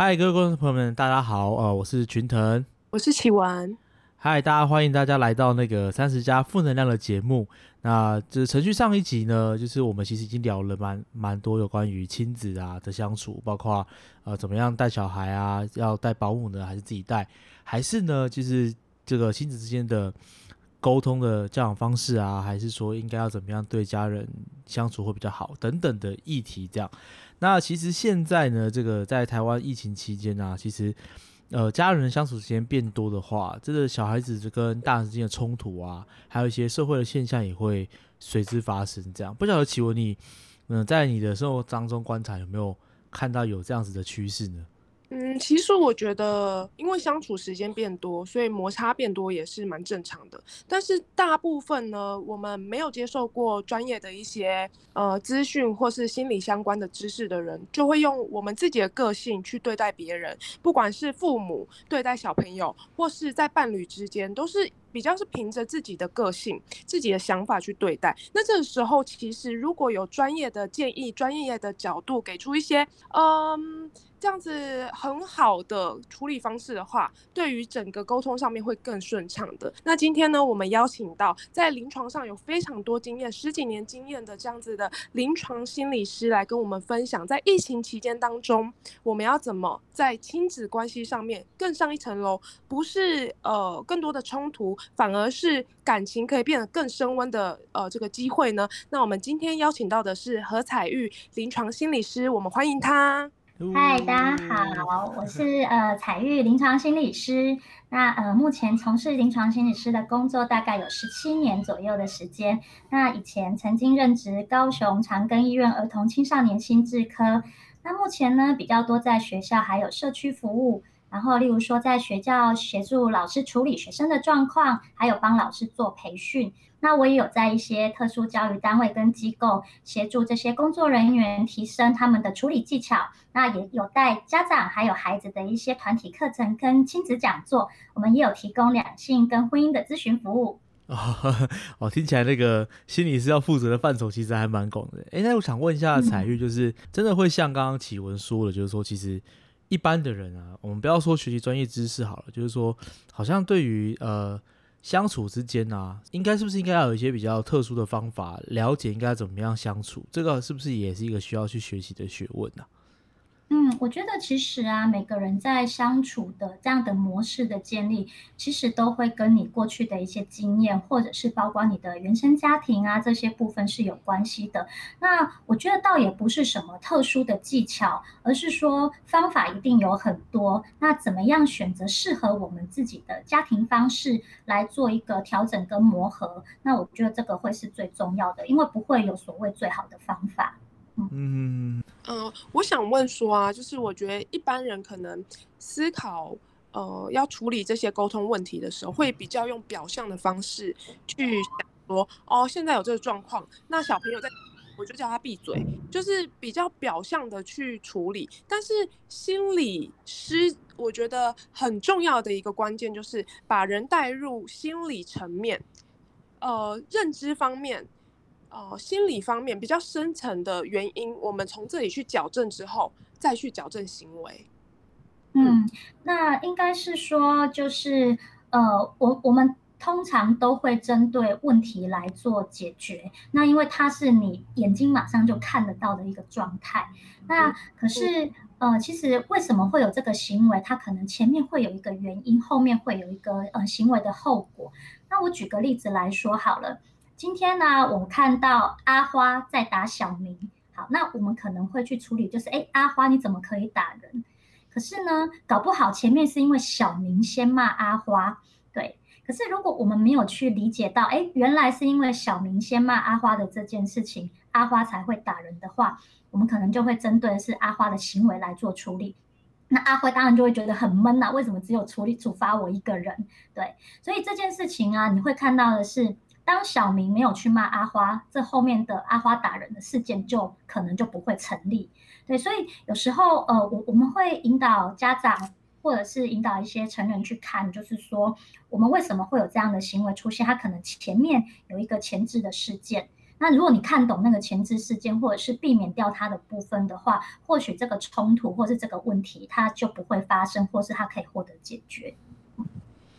嗨，各位观众朋友们，大家好，呃，我是群腾，我是启文。嗨，大家欢迎大家来到那个三十加负能量的节目。那这程序上一集呢，就是我们其实已经聊了蛮蛮多有关于亲子啊的相处，包括呃怎么样带小孩啊，要带保姆呢，还是自己带，还是呢，就是这个亲子之间的沟通的教养方式啊，还是说应该要怎么样对家人相处会比较好等等的议题。这样，那其实现在呢，这个在台湾疫情期间啊，其实。呃，家人的相处时间变多的话，这个小孩子跟大人之间的冲突啊，还有一些社会的现象也会随之发生。这样，不晓得启文你，嗯，在你的生活当中观察有没有看到有这样子的趋势呢？嗯，其实我觉得，因为相处时间变多，所以摩擦变多也是蛮正常的。但是大部分呢，我们没有接受过专业的一些呃资讯或是心理相关的知识的人，就会用我们自己的个性去对待别人，不管是父母对待小朋友，或是在伴侣之间，都是比较是凭着自己的个性、自己的想法去对待。那这个时候，其实如果有专业的建议、专业的角度给出一些，嗯。这样子很好的处理方式的话，对于整个沟通上面会更顺畅的。那今天呢，我们邀请到在临床上有非常多经验、十几年经验的这样子的临床心理师来跟我们分享，在疫情期间当中，我们要怎么在亲子关系上面更上一层楼，不是呃更多的冲突，反而是感情可以变得更升温的呃这个机会呢？那我们今天邀请到的是何彩玉临床心理师，我们欢迎他。嗨，大家好，我是呃彩玉临床心理师。那呃目前从事临床心理师的工作大概有十七年左右的时间。那以前曾经任职高雄长庚医院儿童青少年心智科。那目前呢比较多在学校还有社区服务。然后例如说在学校协助老师处理学生的状况，还有帮老师做培训。那我也有在一些特殊教育单位跟机构协助这些工作人员提升他们的处理技巧。那也有带家长还有孩子的一些团体课程跟亲子讲座。我们也有提供两性跟婚姻的咨询服务。哦，听起来那个心理师要负责的范畴其实还蛮广的。哎，那我想问一下彩玉，就是真的会像刚刚启文说的，就是说其实一般的人啊，我们不要说学习专业知识好了，就是说好像对于呃。相处之间啊，应该是不是应该要有一些比较特殊的方法，了解应该怎么样相处？这个是不是也是一个需要去学习的学问呢？嗯，我觉得其实啊，每个人在相处的这样的模式的建立，其实都会跟你过去的一些经验，或者是包括你的原生家庭啊这些部分是有关系的。那我觉得倒也不是什么特殊的技巧，而是说方法一定有很多。那怎么样选择适合我们自己的家庭方式来做一个调整跟磨合？那我觉得这个会是最重要的，因为不会有所谓最好的方法。嗯嗯，我想问说啊，就是我觉得一般人可能思考呃要处理这些沟通问题的时候，会比较用表象的方式去想说，哦，现在有这个状况，那小朋友在，我就叫他闭嘴，就是比较表象的去处理。但是心理师我觉得很重要的一个关键就是把人带入心理层面，呃，认知方面。哦，心理方面比较深层的原因，我们从这里去矫正之后，再去矫正行为。嗯，那应该是说，就是呃，我我们通常都会针对问题来做解决。那因为它是你眼睛马上就看得到的一个状态。那可是呃，其实为什么会有这个行为？它可能前面会有一个原因，后面会有一个呃行为的后果。那我举个例子来说好了。今天呢，我们看到阿花在打小明。好，那我们可能会去处理，就是哎，阿花你怎么可以打人？可是呢，搞不好前面是因为小明先骂阿花，对。可是如果我们没有去理解到，哎，原来是因为小明先骂阿花的这件事情，阿花才会打人的话，我们可能就会针对是阿花的行为来做处理。那阿辉当然就会觉得很闷呐，为什么只有处理处罚我一个人？对，所以这件事情啊，你会看到的是。当小明没有去骂阿花，这后面的阿花打人的事件就可能就不会成立。对，所以有时候呃，我我们会引导家长或者是引导一些成人去看，就是说我们为什么会有这样的行为出现？他可能前面有一个前置的事件。那如果你看懂那个前置事件，或者是避免掉它的部分的话，或许这个冲突或是这个问题它就不会发生，或是它可以获得解决。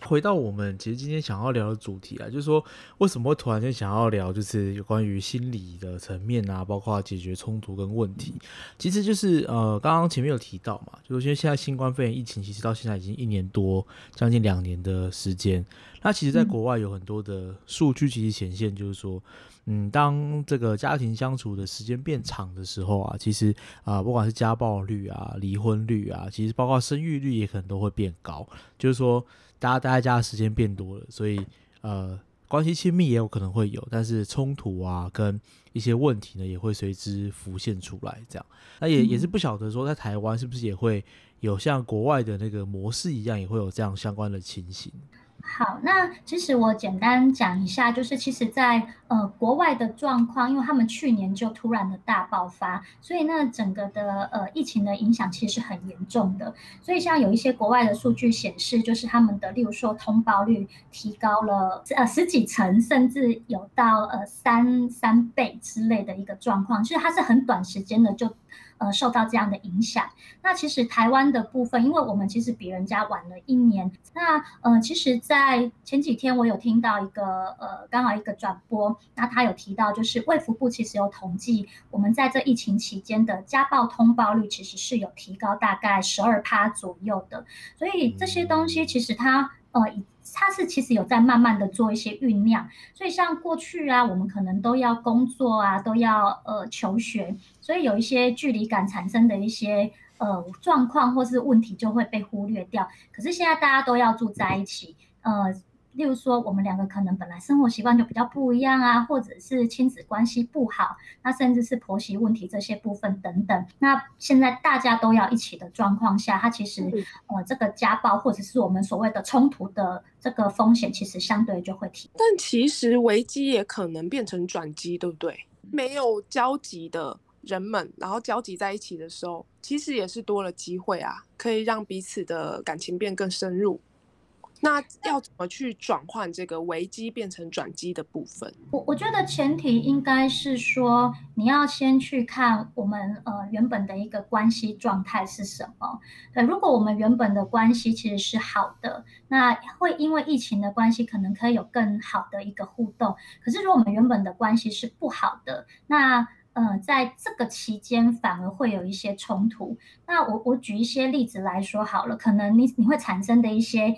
回到我们其实今天想要聊的主题啊，就是说为什么会突然间想要聊，就是有关于心理的层面啊，包括解决冲突跟问题。其实就是呃，刚刚前面有提到嘛，就是因为现在新冠肺炎疫情其实到现在已经一年多，将近两年的时间。那其实，在国外有很多的数据其实显现，就是说，嗯，当这个家庭相处的时间变长的时候啊，其实啊，不管是家暴率啊、离婚率啊，其实包括生育率也可能都会变高，就是说。大家待在家的时间变多了，所以呃，关系亲密也有可能会有，但是冲突啊，跟一些问题呢，也会随之浮现出来。这样，那也也是不晓得说，在台湾是不是也会有像国外的那个模式一样，也会有这样相关的情形。好，那其实我简单讲一下，就是其实，在呃国外的状况，因为他们去年就突然的大爆发，所以那整个的呃疫情的影响其实是很严重的。所以像有一些国外的数据显示，就是他们的，例如说通报率提高了呃十几层，甚至有到呃三三倍之类的一个状况，其实它是很短时间的就。呃，受到这样的影响。那其实台湾的部分，因为我们其实比人家晚了一年。那呃，其实，在前几天我有听到一个呃，刚好一个转播，那他有提到，就是卫福部其实有统计，我们在这疫情期间的家暴通报率其实是有提高大概十二趴左右的。所以这些东西其实它呃。它是其实有在慢慢的做一些酝酿，所以像过去啊，我们可能都要工作啊，都要呃求学，所以有一些距离感产生的一些呃状况或是问题就会被忽略掉。可是现在大家都要住在一起，呃。例如说，我们两个可能本来生活习惯就比较不一样啊，或者是亲子关系不好，那甚至是婆媳问题这些部分等等。那现在大家都要一起的状况下，它其实呃这个家暴或者是我们所谓的冲突的这个风险，其实相对就会提。但其实危机也可能变成转机，对不对？没有交集的人们，然后交集在一起的时候，其实也是多了机会啊，可以让彼此的感情变更深入。那要怎么去转换这个危机变成转机的部分？我我觉得前提应该是说，你要先去看我们呃原本的一个关系状态是什么。对，如果我们原本的关系其实是好的，那会因为疫情的关系，可能可以有更好的一个互动。可是如果我们原本的关系是不好的，那呃在这个期间反而会有一些冲突。那我我举一些例子来说好了，可能你你会产生的一些。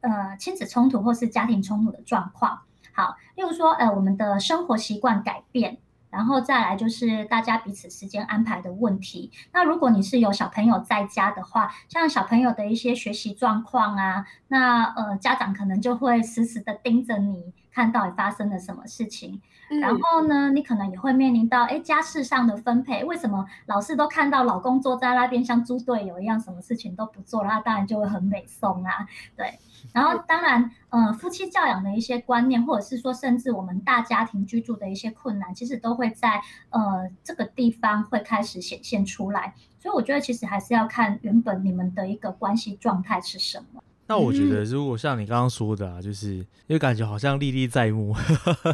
呃，亲子冲突或是家庭冲突的状况，好，例如说，呃，我们的生活习惯改变，然后再来就是大家彼此时间安排的问题。那如果你是有小朋友在家的话，像小朋友的一些学习状况啊，那呃，家长可能就会时时的盯着你，看到底发生了什么事情。然后呢，你可能也会面临到，哎，家事上的分配，为什么老是都看到老公坐在那边像猪队友一样，什么事情都不做，那当然就会很美松啊，对。然后当然，呃，夫妻教养的一些观念，或者是说，甚至我们大家庭居住的一些困难，其实都会在呃这个地方会开始显现出来。所以我觉得，其实还是要看原本你们的一个关系状态是什么。那我觉得，如果像你刚刚说的啊，就是因为感觉好像历历在目，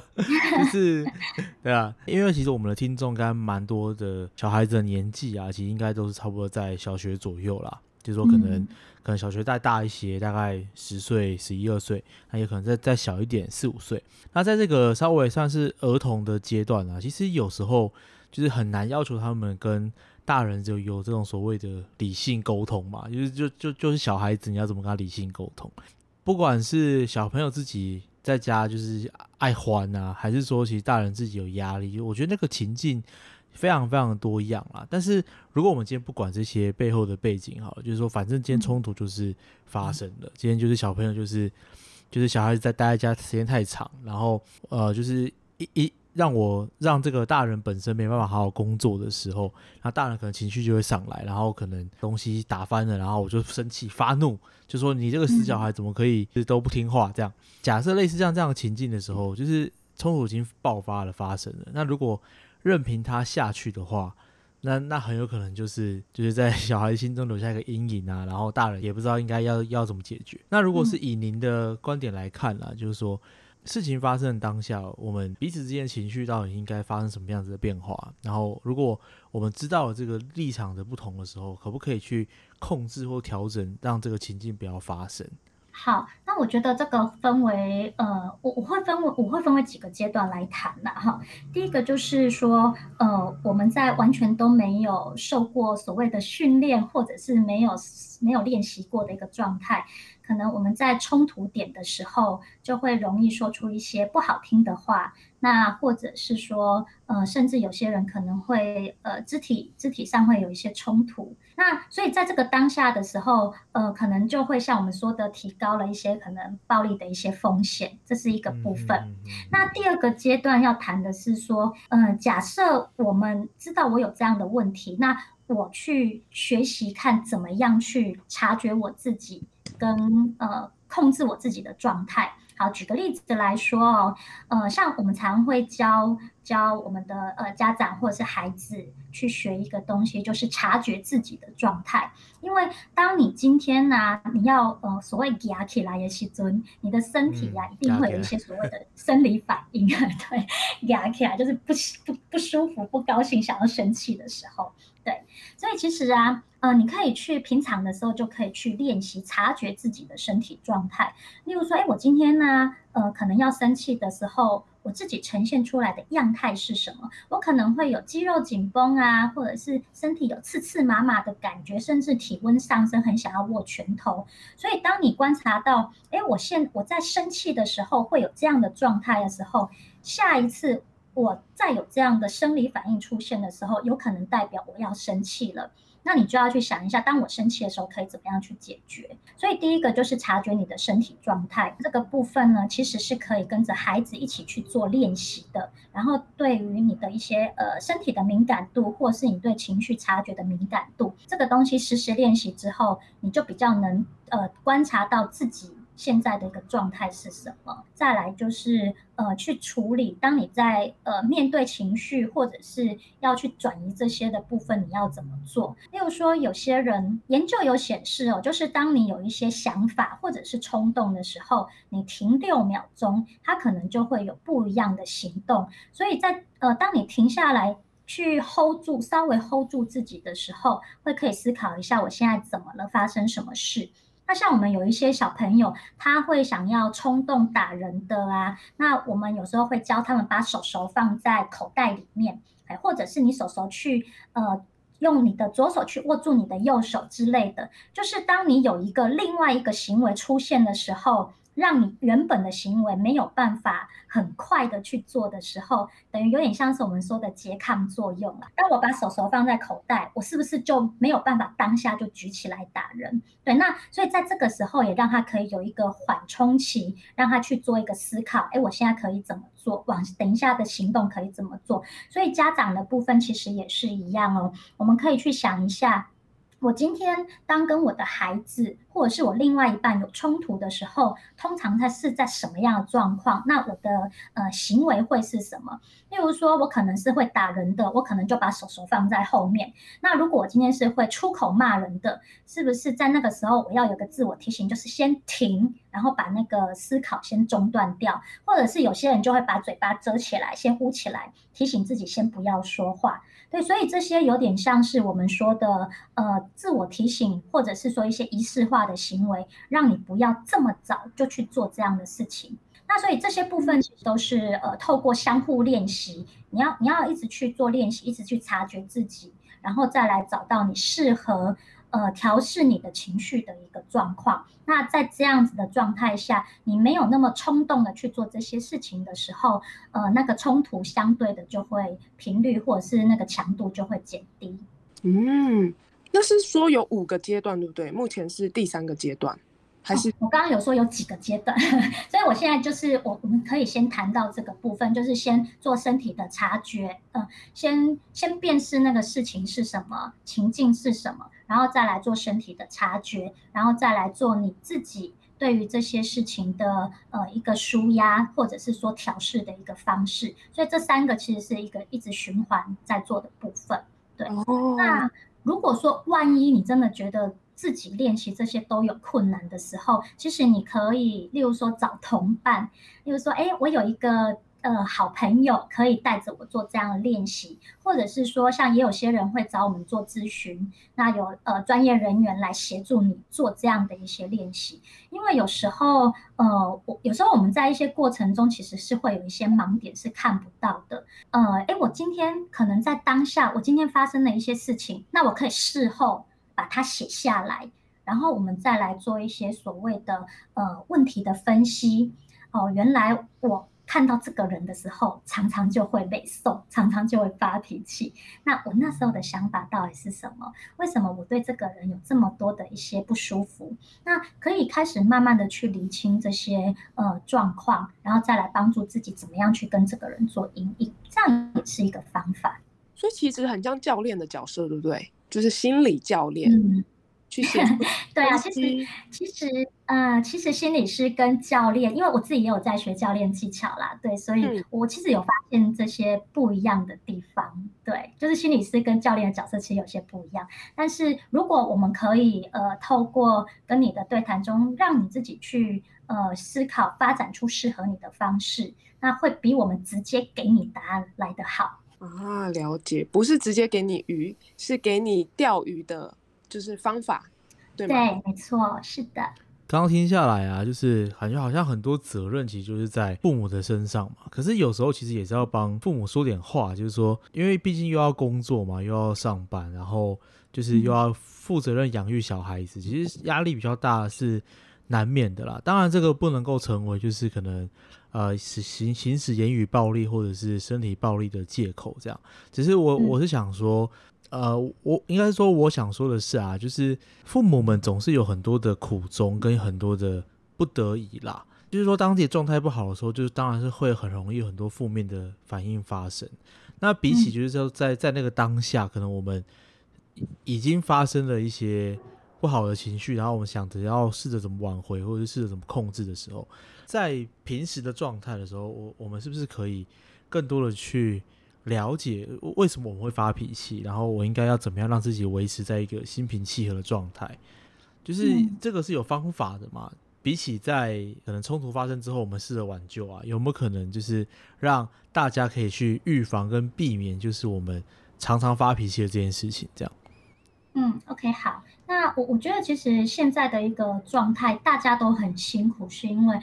就是对啊，因为其实我们的听众该蛮多的小孩子的年纪啊，其实应该都是差不多在小学左右啦。就是说，可能可能小学再大一些，大概十岁、十一二岁，那也可能再再小一点，四五岁。那在这个稍微算是儿童的阶段啊，其实有时候就是很难要求他们跟大人就有这种所谓的理性沟通嘛。就是就就就是小孩子，你要怎么跟他理性沟通？不管是小朋友自己在家就是爱欢啊，还是说其实大人自己有压力，我觉得那个情境。非常非常多样啦，但是如果我们今天不管这些背后的背景，好了，就是说，反正今天冲突就是发生了，今天就是小朋友就是就是小孩子在待在家时间太长，然后呃，就是一一让我让这个大人本身没办法好好工作的时候，那大人可能情绪就会上来，然后可能东西打翻了，然后我就生气发怒，就说你这个死小孩怎么可以都不听话？这样假设类似像这样的情境的时候，就是冲突已经爆发了，发生了，那如果任凭他下去的话，那那很有可能就是就是在小孩心中留下一个阴影啊，然后大人也不知道应该要要怎么解决。那如果是以您的观点来看啦，就是说，事情发生的当下，我们彼此之间情绪到底应该发生什么样子的变化？然后，如果我们知道了这个立场的不同的时候，可不可以去控制或调整，让这个情境不要发生？好，那我觉得这个分为呃，我我会分为我会分为几个阶段来谈的哈。第一个就是说，呃，我们在完全都没有受过所谓的训练，或者是没有没有练习过的一个状态。可能我们在冲突点的时候，就会容易说出一些不好听的话，那或者是说，呃，甚至有些人可能会，呃，肢体肢体上会有一些冲突。那所以在这个当下的时候，呃，可能就会像我们说的，提高了一些可能暴力的一些风险，这是一个部分。那第二个阶段要谈的是说，嗯，假设我们知道我有这样的问题，那我去学习看怎么样去察觉我自己。跟呃控制我自己的状态。好，举个例子来说哦，呃，像我们常会教教我们的呃家长或者是孩子去学一个东西，就是察觉自己的状态。因为当你今天呢，你要呃所谓压起来的时尊，你的身体呀一定会有一些所谓的生理反应啊，对，压起来就是不不不舒服、不高兴、想要生气的时候，对。所以其实啊。呃，你可以去平常的时候就可以去练习察觉自己的身体状态。例如说，哎，我今天呢，呃，可能要生气的时候，我自己呈现出来的样态是什么？我可能会有肌肉紧绷啊，或者是身体有刺刺麻麻的感觉，甚至体温上升，很想要握拳头。所以，当你观察到，哎，我现我在生气的时候会有这样的状态的时候，下一次我再有这样的生理反应出现的时候，有可能代表我要生气了。那你就要去想一下，当我生气的时候可以怎么样去解决。所以第一个就是察觉你的身体状态这个部分呢，其实是可以跟着孩子一起去做练习的。然后对于你的一些呃身体的敏感度，或是你对情绪察觉的敏感度，这个东西实时练习之后，你就比较能呃观察到自己。现在的一个状态是什么？再来就是呃，去处理。当你在呃面对情绪，或者是要去转移这些的部分，你要怎么做？例如说，有些人研究有显示哦，就是当你有一些想法或者是冲动的时候，你停六秒钟，它可能就会有不一样的行动。所以在呃，当你停下来去 hold 住，稍微 hold 住自己的时候，会可以思考一下，我现在怎么了？发生什么事？那像我们有一些小朋友，他会想要冲动打人的啊，那我们有时候会教他们把手手放在口袋里面，哎，或者是你手手去呃用你的左手去握住你的右手之类的，就是当你有一个另外一个行为出现的时候。让你原本的行为没有办法很快的去做的时候，等于有点像是我们说的拮抗作用了。当我把手手放在口袋，我是不是就没有办法当下就举起来打人？对，那所以在这个时候也让他可以有一个缓冲期，让他去做一个思考。哎，我现在可以怎么做？往等一下的行动可以怎么做？所以家长的部分其实也是一样哦，我们可以去想一下。我今天当跟我的孩子或者是我另外一半有冲突的时候，通常他是在什么样的状况？那我的呃行为会是什么？例如说，我可能是会打人的，我可能就把手手放在后面。那如果我今天是会出口骂人的，是不是在那个时候我要有个自我提醒，就是先停，然后把那个思考先中断掉？或者是有些人就会把嘴巴遮起来，先呼起来，提醒自己先不要说话。对，所以这些有点像是我们说的，呃，自我提醒，或者是说一些仪式化的行为，让你不要这么早就去做这样的事情。那所以这些部分其实都是呃，透过相互练习，你要你要一直去做练习，一直去察觉自己，然后再来找到你适合。呃，调试你的情绪的一个状况。那在这样子的状态下，你没有那么冲动的去做这些事情的时候，呃，那个冲突相对的就会频率或者是那个强度就会减低。嗯，那是说有五个阶段，对不对？目前是第三个阶段。还是我刚刚有说有几个阶段，所以我现在就是我我们可以先谈到这个部分，就是先做身体的察觉，嗯，先先辨识那个事情是什么，情境是什么，然后再来做身体的察觉，然后再来做你自己对于这些事情的呃一个舒压或者是说调试的一个方式。所以这三个其实是一个一直循环在做的部分。对，那如果说万一你真的觉得，自己练习这些都有困难的时候，其实你可以，例如说找同伴，例如说，哎，我有一个。呃，好朋友可以带着我做这样的练习，或者是说，像也有些人会找我们做咨询，那有呃专业人员来协助你做这样的一些练习。因为有时候，呃，我有时候我们在一些过程中其实是会有一些盲点是看不到的。呃，诶，我今天可能在当下，我今天发生的一些事情，那我可以事后把它写下来，然后我们再来做一些所谓的呃问题的分析。哦，原来我。看到这个人的时候，常常就会被送，常常就会发脾气。那我那时候的想法到底是什么？为什么我对这个人有这么多的一些不舒服？那可以开始慢慢的去理清这些呃状况，然后再来帮助自己怎么样去跟这个人做阴影，这样也是一个方法。所以其实很像教练的角色，对不对？就是心理教练。去写 对啊，其实其实呃，其实心理师跟教练，因为我自己也有在学教练技巧啦，对，所以我其实有发现这些不一样的地方，对，就是心理师跟教练的角色其实有些不一样。但是如果我们可以呃，透过跟你的对谈中，让你自己去呃思考，发展出适合你的方式，那会比我们直接给你答案来得好啊。了解，不是直接给你鱼，是给你钓鱼的。就是方法，对对，没错，是的。刚刚听下来啊，就是感觉好像很多责任其实就是在父母的身上嘛。可是有时候其实也是要帮父母说点话，就是说，因为毕竟又要工作嘛，又要上班，然后就是又要负责任养育小孩子，其实压力比较大是难免的啦。当然，这个不能够成为就是可能呃行行使言语暴力或者是身体暴力的借口，这样。只是我我是想说。呃，我应该说，我想说的是啊，就是父母们总是有很多的苦衷跟很多的不得已啦。就是说，当自己状态不好的时候，就是当然是会很容易很多负面的反应发生。那比起就是说，在在那个当下，可能我们已经发生了一些不好的情绪，然后我们想着要试着怎么挽回，或者试着怎么控制的时候，在平时的状态的时候，我我们是不是可以更多的去？了解为什么我们会发脾气，然后我应该要怎么样让自己维持在一个心平气和的状态，就是这个是有方法的嘛？比起在可能冲突发生之后，我们试着挽救啊，有没有可能就是让大家可以去预防跟避免，就是我们常常发脾气的这件事情？这样。嗯，OK，好。那我我觉得其实现在的一个状态，大家都很辛苦，是因为。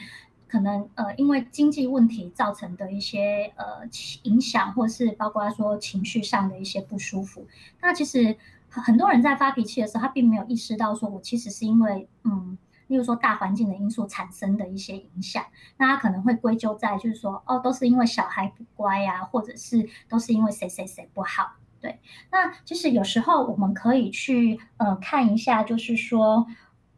可能呃，因为经济问题造成的一些呃影响，或是包括说情绪上的一些不舒服。那其实很多人在发脾气的时候，他并没有意识到说，我其实是因为嗯，例如说大环境的因素产生的一些影响。那他可能会归咎在就是说，哦，都是因为小孩不乖呀，或者是都是因为谁谁谁不好。对，那其实有时候我们可以去呃看一下，就是说。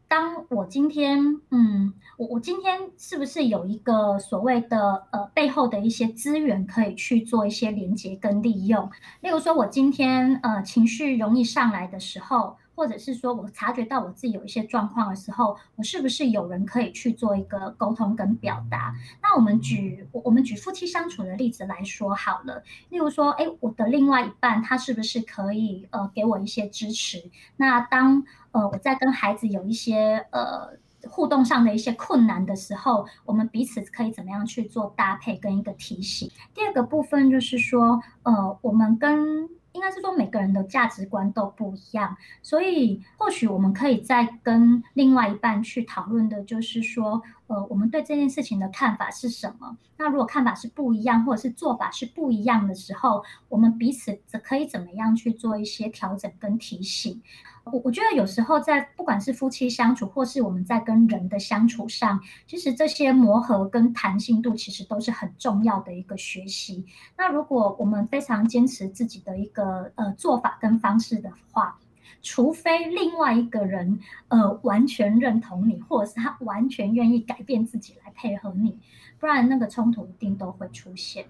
当我今天，嗯，我我今天是不是有一个所谓的呃背后的一些资源可以去做一些连接跟利用？例如说，我今天呃情绪容易上来的时候。或者是说我察觉到我自己有一些状况的时候，我是不是有人可以去做一个沟通跟表达？那我们举我们举夫妻相处的例子来说好了。例如说，哎，我的另外一半他是不是可以呃给我一些支持？那当呃我在跟孩子有一些呃互动上的一些困难的时候，我们彼此可以怎么样去做搭配跟一个提醒？第二个部分就是说，呃，我们跟应该是说每个人的价值观都不一样，所以或许我们可以再跟另外一半去讨论的，就是说，呃，我们对这件事情的看法是什么？那如果看法是不一样，或者是做法是不一样的时候，我们彼此可以怎么样去做一些调整跟提醒？我我觉得有时候在不管是夫妻相处，或是我们在跟人的相处上，其实这些磨合跟弹性度其实都是很重要的一个学习。那如果我们非常坚持自己的一个呃做法跟方式的话，除非另外一个人呃完全认同你，或者是他完全愿意改变自己来配合你，不然那个冲突一定都会出现。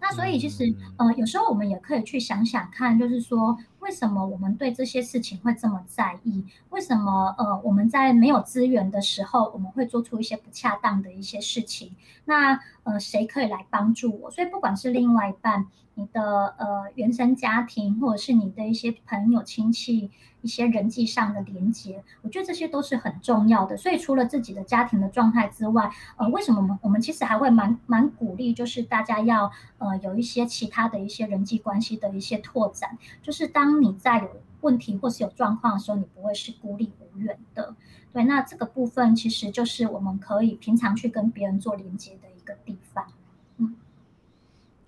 那所以其实，呃，有时候我们也可以去想想看，就是说，为什么我们对这些事情会这么在意？为什么，呃，我们在没有资源的时候，我们会做出一些不恰当的一些事情？那，呃，谁可以来帮助我？所以，不管是另外一半、你的呃原生家庭，或者是你的一些朋友亲戚，一些人际上的连接，我觉得这些都是很重要的。所以除了自己的家庭的状态之外，呃，为什么我们我们其实还会蛮蛮鼓励，就是大家要呃有一些其他的一些人际关系的一些拓展，就是当你在有问题或是有状况的时候，你不会是孤立无援的。对，那这个部分其实就是我们可以平常去跟别人做连接的一个地方。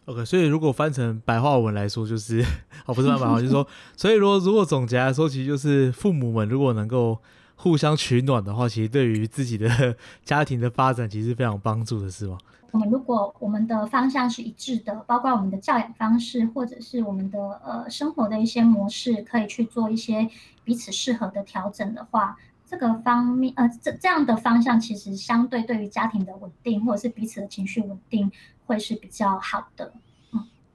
嗯，OK，所以如果翻成白话文来说，就是 哦，不是白话文，就是说，所以如果如果总结来说，其实就是父母们如果能够互相取暖的话，其实对于自己的 家庭的发展，其实非常帮助的，是吗？我们如果我们的方向是一致的，包括我们的教养方式，或者是我们的呃生活的一些模式，可以去做一些彼此适合的调整的话，这个方面呃这这样的方向，其实相对对于家庭的稳定，或者是彼此的情绪稳定，会是比较好的。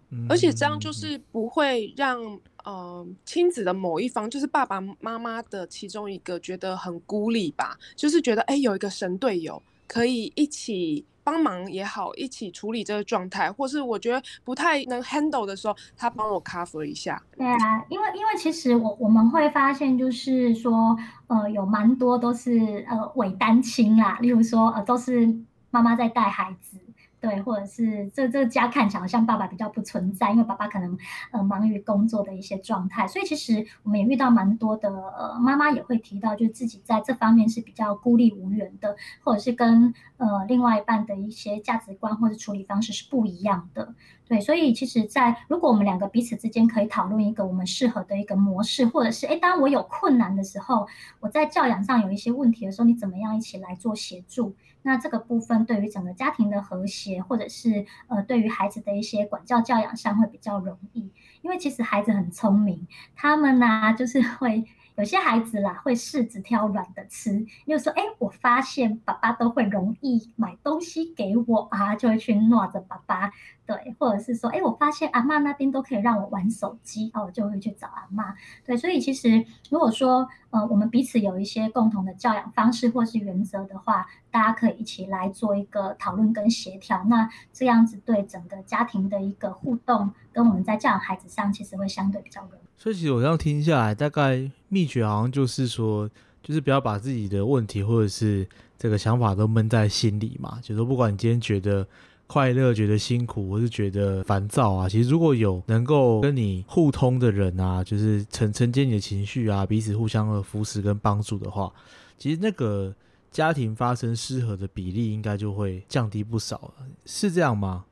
嗯，而且这样就是不会让呃亲子的某一方，就是爸爸妈妈的其中一个觉得很孤立吧，就是觉得哎有一个神队友可以一起。帮忙也好，一起处理这个状态，或是我觉得不太能 handle 的时候，他帮我 cover 一下。对啊，因为因为其实我我们会发现，就是说，呃，有蛮多都是呃伪单亲啦，例如说呃都是妈妈在带孩子。对，或者是这这个家看起来好像爸爸比较不存在，因为爸爸可能呃忙于工作的一些状态，所以其实我们也遇到蛮多的呃妈妈也会提到，就自己在这方面是比较孤立无援的，或者是跟呃另外一半的一些价值观或者处理方式是不一样的。对，所以其实，在如果我们两个彼此之间可以讨论一个我们适合的一个模式，或者是哎，当我有困难的时候，我在教养上有一些问题的时候，你怎么样一起来做协助？那这个部分对于整个家庭的和谐，或者是呃，对于孩子的一些管教教养上会比较容易，因为其实孩子很聪明，他们呢就是 会。有些孩子啦会柿子挑软的吃，又说：“哎，我发现爸爸都会容易买东西给我啊，就会去闹着爸爸。”对，或者是说：“哎，我发现阿妈那边都可以让我玩手机，啊，我就会去找阿妈。”对，所以其实如果说呃我们彼此有一些共同的教养方式或是原则的话，大家可以一起来做一个讨论跟协调，那这样子对整个家庭的一个互动，跟我们在教养孩子上其实会相对比较容易。所以其实我这样听下来，大概秘诀好像就是说，就是不要把自己的问题或者是这个想法都闷在心里嘛。就是说，不管你今天觉得快乐、觉得辛苦，或是觉得烦躁啊，其实如果有能够跟你互通的人啊，就是承承接你的情绪啊，彼此互相的扶持跟帮助的话，其实那个家庭发生失和的比例应该就会降低不少了，是这样吗？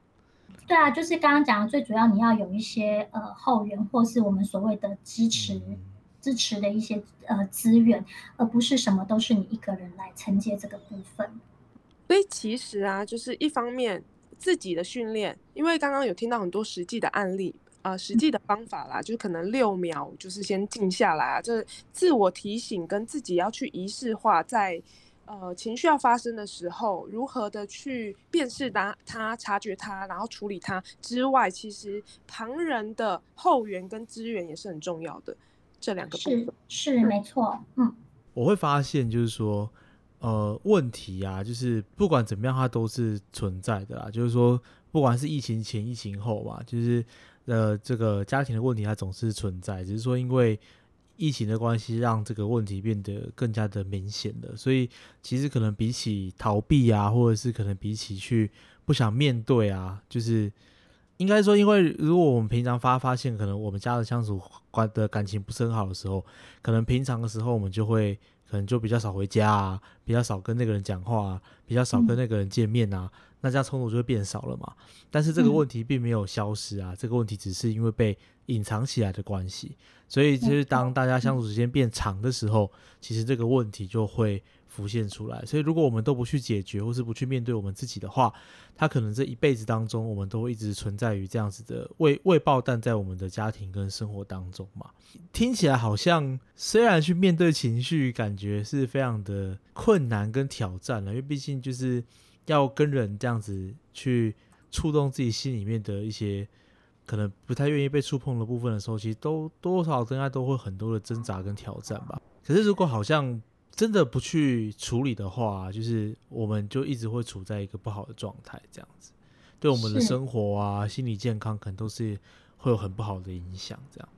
对啊，就是刚刚讲的，最主要你要有一些呃后援，或是我们所谓的支持支持的一些呃资源，而不是什么都是你一个人来承接这个部分。所以其实啊，就是一方面自己的训练，因为刚刚有听到很多实际的案例啊，实际的方法啦，就是可能六秒就是先静下来啊，这自我提醒跟自己要去仪式化在。呃，情绪要发生的时候，如何的去辨识它、它察觉它，然后处理它之外，其实旁人的后援跟资源也是很重要的。这两个部分是没错。嗯，我会发现就是说，呃，问题啊，就是不管怎么样，它都是存在的啦。就是说，不管是疫情前、疫情后嘛，就是呃，这个家庭的问题它总是存在，只是说因为。疫情的关系让这个问题变得更加的明显了，所以其实可能比起逃避啊，或者是可能比起去不想面对啊，就是应该说，因为如果我们平常发发现，可能我们家的相处关的感情不是很好的时候，可能平常的时候我们就会可能就比较少回家啊，比较少跟那个人讲话，啊，比较少跟那个人见面啊，那这样冲突就会变少了嘛。但是这个问题并没有消失啊，这个问题只是因为被隐藏起来的关系。所以，就是当大家相处时间变长的时候，其实这个问题就会浮现出来。所以，如果我们都不去解决，或是不去面对我们自己的话，他可能这一辈子当中，我们都会一直存在于这样子的未未爆弹在我们的家庭跟生活当中嘛。听起来好像，虽然去面对情绪，感觉是非常的困难跟挑战了，因为毕竟就是要跟人这样子去触动自己心里面的一些。可能不太愿意被触碰的部分的时候，其实都多少应该都会很多的挣扎跟挑战吧。可是如果好像真的不去处理的话，就是我们就一直会处在一个不好的状态，这样子，对我们的生活啊、心理健康可能都是会有很不好的影响。这样，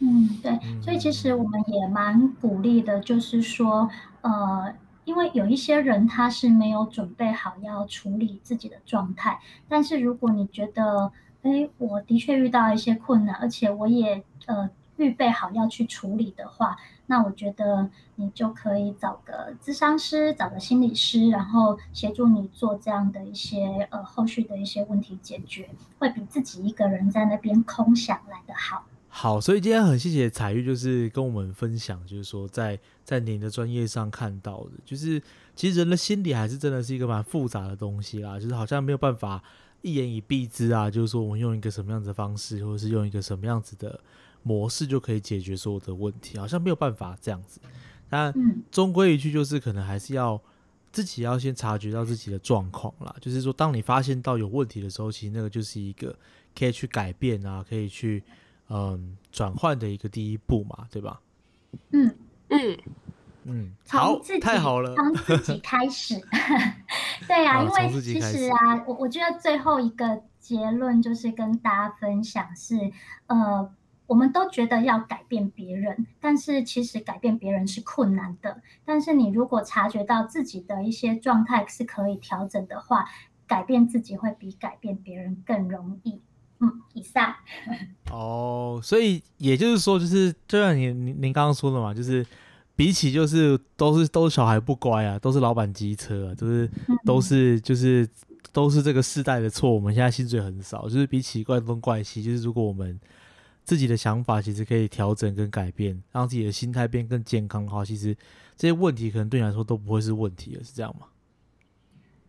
嗯，对，所以其实我们也蛮鼓励的，就是说，呃，因为有一些人他是没有准备好要处理自己的状态，但是如果你觉得，哎，我的确遇到一些困难，而且我也呃预备好要去处理的话，那我觉得你就可以找个咨商师，找个心理师，然后协助你做这样的一些呃后续的一些问题解决，会比自己一个人在那边空想来的好。好，所以今天很谢谢彩玉，就是跟我们分享，就是说在在您的专业上看到的，就是其实人的心理还是真的是一个蛮复杂的东西啦，就是好像没有办法一言以蔽之啊，就是说我们用一个什么样子的方式，或者是用一个什么样子的模式就可以解决所有的问题，好像没有办法这样子。但终归一句，就是可能还是要自己要先察觉到自己的状况啦，就是说当你发现到有问题的时候，其实那个就是一个可以去改变啊，可以去。嗯，转换的一个第一步嘛，对吧？嗯嗯嗯，好，太好了，从自己开始。对啊，因为其实啊，我我觉得最后一个结论就是跟大家分享是，呃，我们都觉得要改变别人，但是其实改变别人是困难的。但是你如果察觉到自己的一些状态是可以调整的话，改变自己会比改变别人更容易。嗯，以上。哦，所以也就是说，就是就像您您您刚刚说的嘛，就是比起就是都是都是小孩不乖啊，都是老板机车啊，就是都是就是都是这个世代的错。我们现在薪水很少，就是比起怪东怪西，就是如果我们自己的想法其实可以调整跟改变，让自己的心态变更健康的话，其实这些问题可能对你来说都不会是问题了，是这样吗？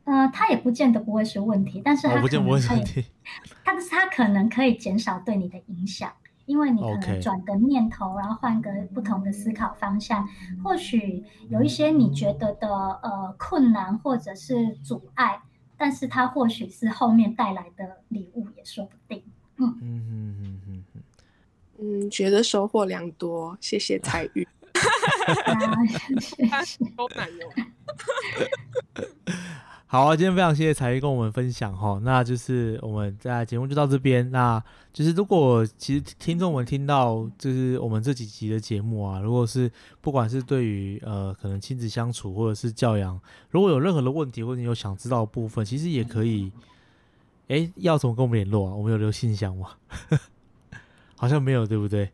呃，他也不见得不会是问题，但是他可能可以，但是他可能可以减少对你的影响，因为你可能转个念头，然后换个不同的思考方向，或许有一些你觉得的呃困难或者是阻碍，但是它或许是后面带来的礼物也说不定。嗯嗯嗯嗯嗯觉得收获良多，谢谢彩玉。都难用。好啊，今天非常谢谢彩玉跟我们分享哈，那就是我们在节目就到这边。那就是如果其实听众们听到就是我们这几集的节目啊，如果是不管是对于呃可能亲子相处或者是教养，如果有任何的问题或者你有想知道的部分，其实也可以，哎，要怎么跟我们联络啊？我们有留信箱吗？好像没有，对不对？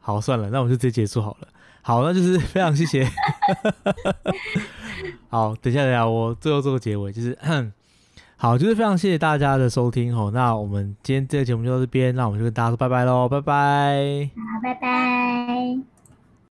好，算了，那我们就直接结束好了。好，那就是 非常谢谢。好，等一下，等一下，我最后做个结尾，就是 好，就是非常谢谢大家的收听哦。那我们今天这个节目就到这边，那我们就跟大家说拜拜喽，拜拜。好，拜拜。